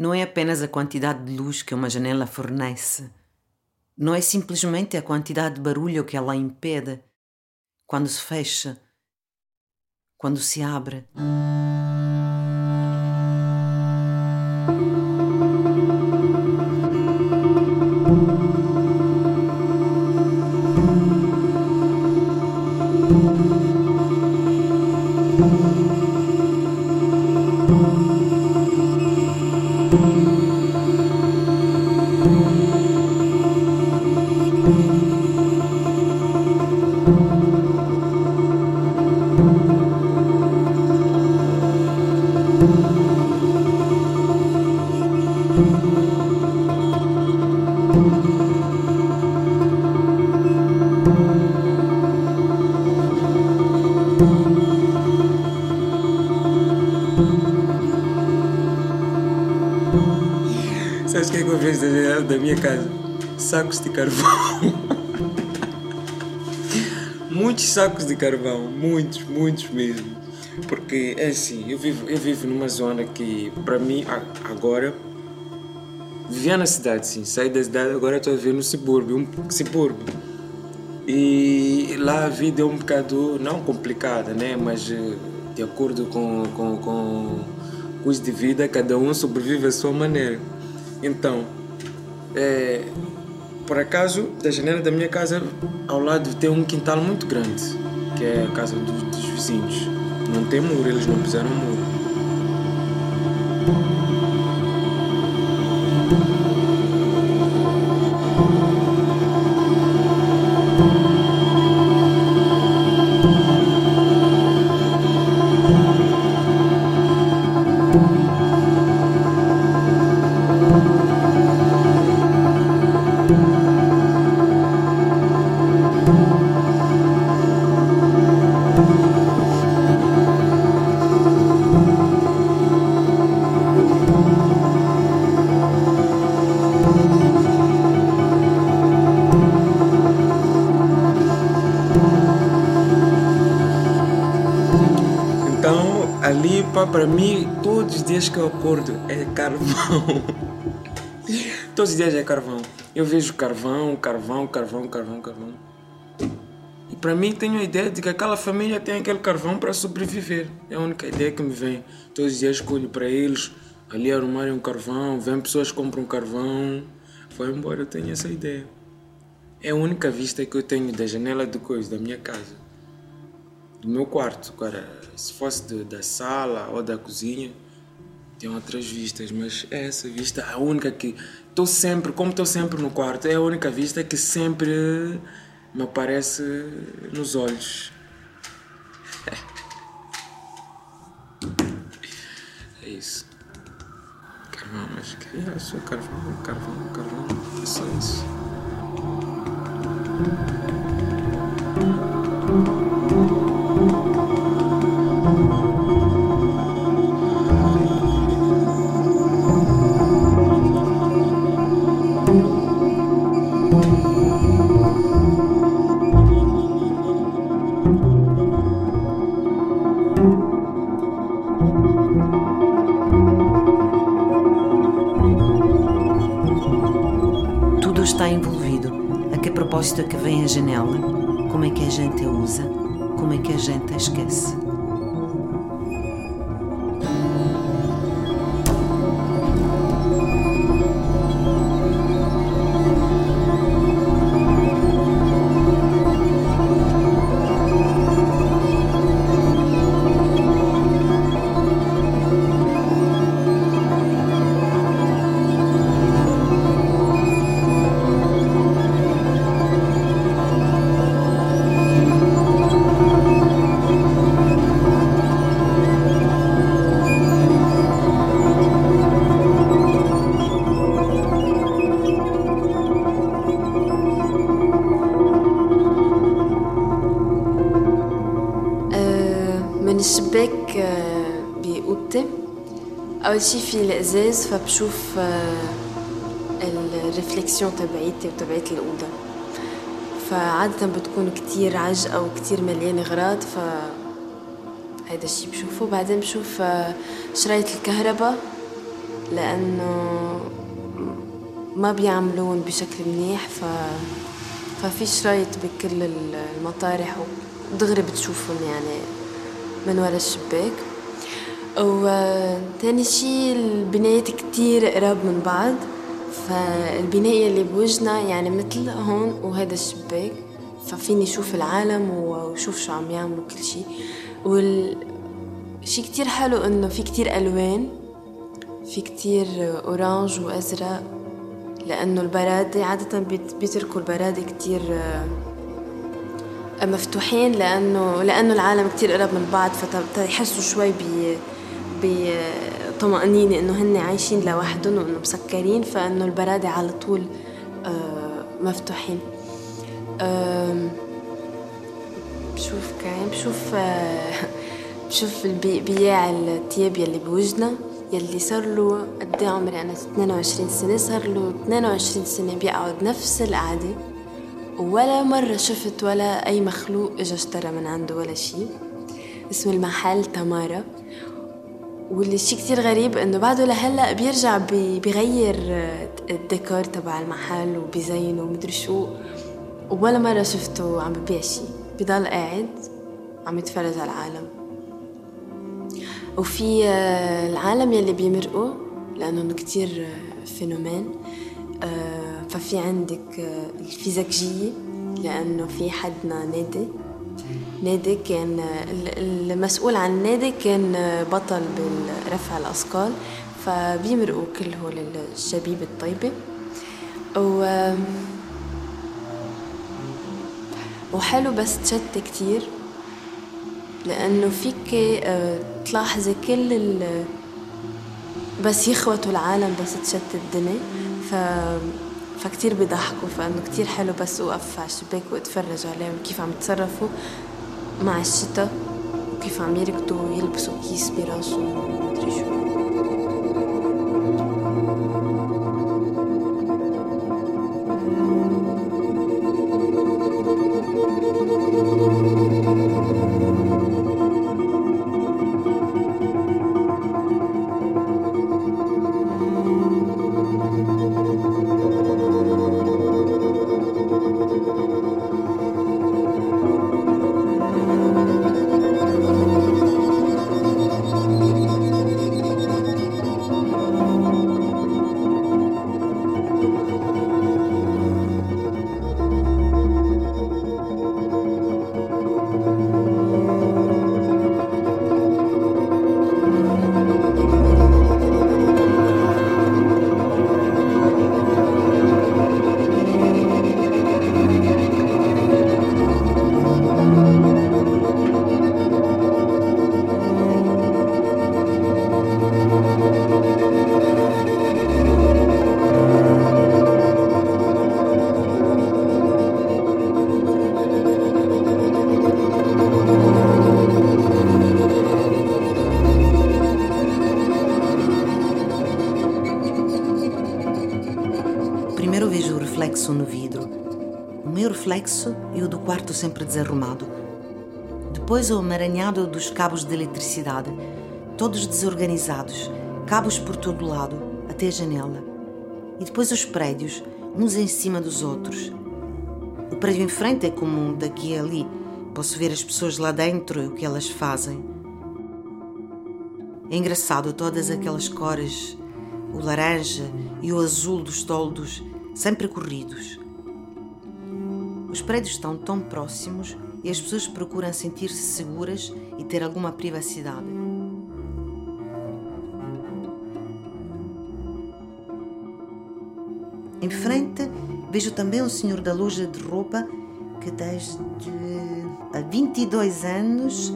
não é apenas a quantidade de luz que uma janela fornece. Não é simplesmente a quantidade de barulho que ela impede quando se fecha, quando se abre. Sabes o que é que eu janela da minha casa? Sacos de carvão. Muitos sacos de carvão, muitos, muitos mesmo. Porque é assim, eu vivo, eu vivo numa zona que, para mim, agora, vivia na cidade, sim, saí da cidade, agora estou a viver no subúrbio, um subúrbio. E lá a vida é um bocado, não complicada, né? Mas eh, de acordo com, com, com o custo de vida, cada um sobrevive à sua maneira. Então, é, por acaso, da janela da minha casa, ao lado tem um quintal muito grande, que é a casa dos, dos vizinhos. Não tem muro, eles não puseram muro. Pá, para mim, todos os dias que eu acordo é carvão. todos os dias é carvão. Eu vejo carvão, carvão, carvão, carvão, carvão. E para mim tenho a ideia de que aquela família tem aquele carvão para sobreviver. É a única ideia que me vem. Todos os dias escolho para eles ali arrumarem um carvão, vem pessoas compram carvão. Vai embora, eu tenho essa ideia. É a única vista que eu tenho da janela de coisa da minha casa. Do meu quarto, agora se fosse de, da sala ou da cozinha, tem outras vistas, mas é essa vista a única que estou sempre, como estou sempre no quarto, é a única vista que sempre me aparece nos olhos. É isso. Carvão, mas que é só carvão, carvão, carvão, é só isso. Propósito que vem a janela, como é que a gente a usa, como é que a gente a esquece. أول شي في الإزاز فبشوف الرفليكسيون تبعيتي وتبعيت الأوضة. فعادة بتكون كتير عجقة وكتير مليانة غراض ف هيدا الشي بشوفه. بعدين بشوف شرايط الكهرباء لأنه ما بيعملون بشكل منيح ف ففي شرايط بكل المطارح ودغري بتشوفهم يعني من ورا الشباك. وتاني شي البنايات كتير قراب من بعض فالبناية اللي بوجنا يعني مثل هون وهذا الشباك ففيني شوف العالم وشوف شو عم يعملوا كل شي وال شي كتير حلو إنه في كتير ألوان في كتير أورانج وأزرق لأنه البرادة عادة بيتركوا البرادة كتير مفتوحين لأنه لأنه العالم كتير قرب من بعض فتحسوا شوي ب بطمأنينة إنه هن عايشين لوحدهم وإنه مسكرين فإنه البرادة على طول مفتوحين. بشوف كمان بشوف بشوف بياع التياب يلي بوجنا يلي صار له قد عمري؟ أنا 22 سنة صار له 22 سنة بيقعد نفس القعدة ولا مرة شفت ولا أي مخلوق إجا اشترى من عنده ولا شيء اسم المحل تمارا. واللي شيء كتير غريب إنه بعده لهلأ بيرجع بيغير الديكور تبع المحل وبيزينه ومدري شو. ولا مرة شفته عم ببيع شي. بضل قاعد عم يتفرج على العالم. وفي العالم يلي بيمرقوا لأنه كتير فينومين. ففي عندك الفيزيكجية لأنه في حدنا نادي. نادي كان المسؤول عن النادي كان بطل برفع الأثقال فبيمرقوا كل هول الشبيب الطيبة. و وحلو بس تشتت كتير لأنه فيك تلاحظي كل ال بس يخوتوا العالم بس تشتت الدنيا ف فكتير بيضحكوا فإنه كتير حلو بس أوقف على الشباك وأتفرج عليهم كيف عم يتصرفوا مع الشتاء وكيف عم يركضوا ويلبسوا كيس براسهم ومدري شو. Reflexo e o do quarto sempre desarrumado. Depois o emaranhado dos cabos de eletricidade, todos desorganizados, cabos por todo lado, até a janela. E depois os prédios, uns em cima dos outros. O prédio em frente é comum, daqui a ali. Posso ver as pessoas lá dentro e o que elas fazem. É engraçado todas aquelas cores, o laranja e o azul dos toldos, sempre corridos. Os prédios estão tão próximos e as pessoas procuram sentir-se seguras e ter alguma privacidade. Em frente, vejo também o senhor da loja de roupa que desde há 22 anos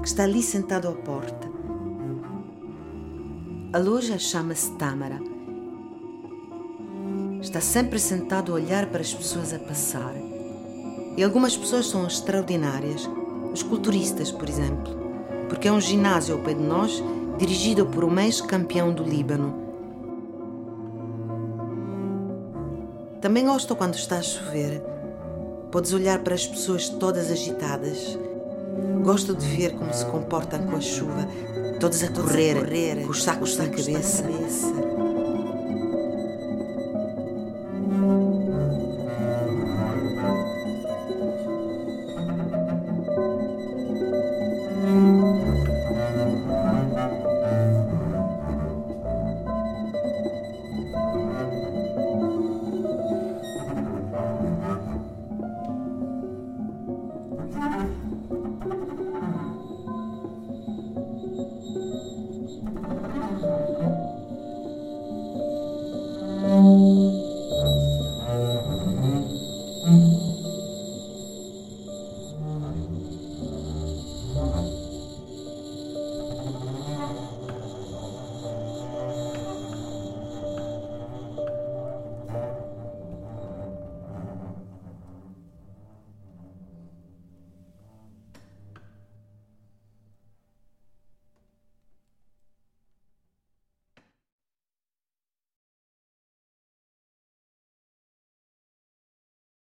que está ali sentado à porta. A loja chama-se Tâmara. Está sempre sentado a olhar para as pessoas a passar. E algumas pessoas são extraordinárias, os culturistas, por exemplo, porque é um ginásio ao pé de nós, dirigido por um ex-campeão do Líbano. Também gosto quando está a chover. Podes olhar para as pessoas todas agitadas. Gosto de ver como se comportam com a chuva. todos a correr, com os sacos na cabeça.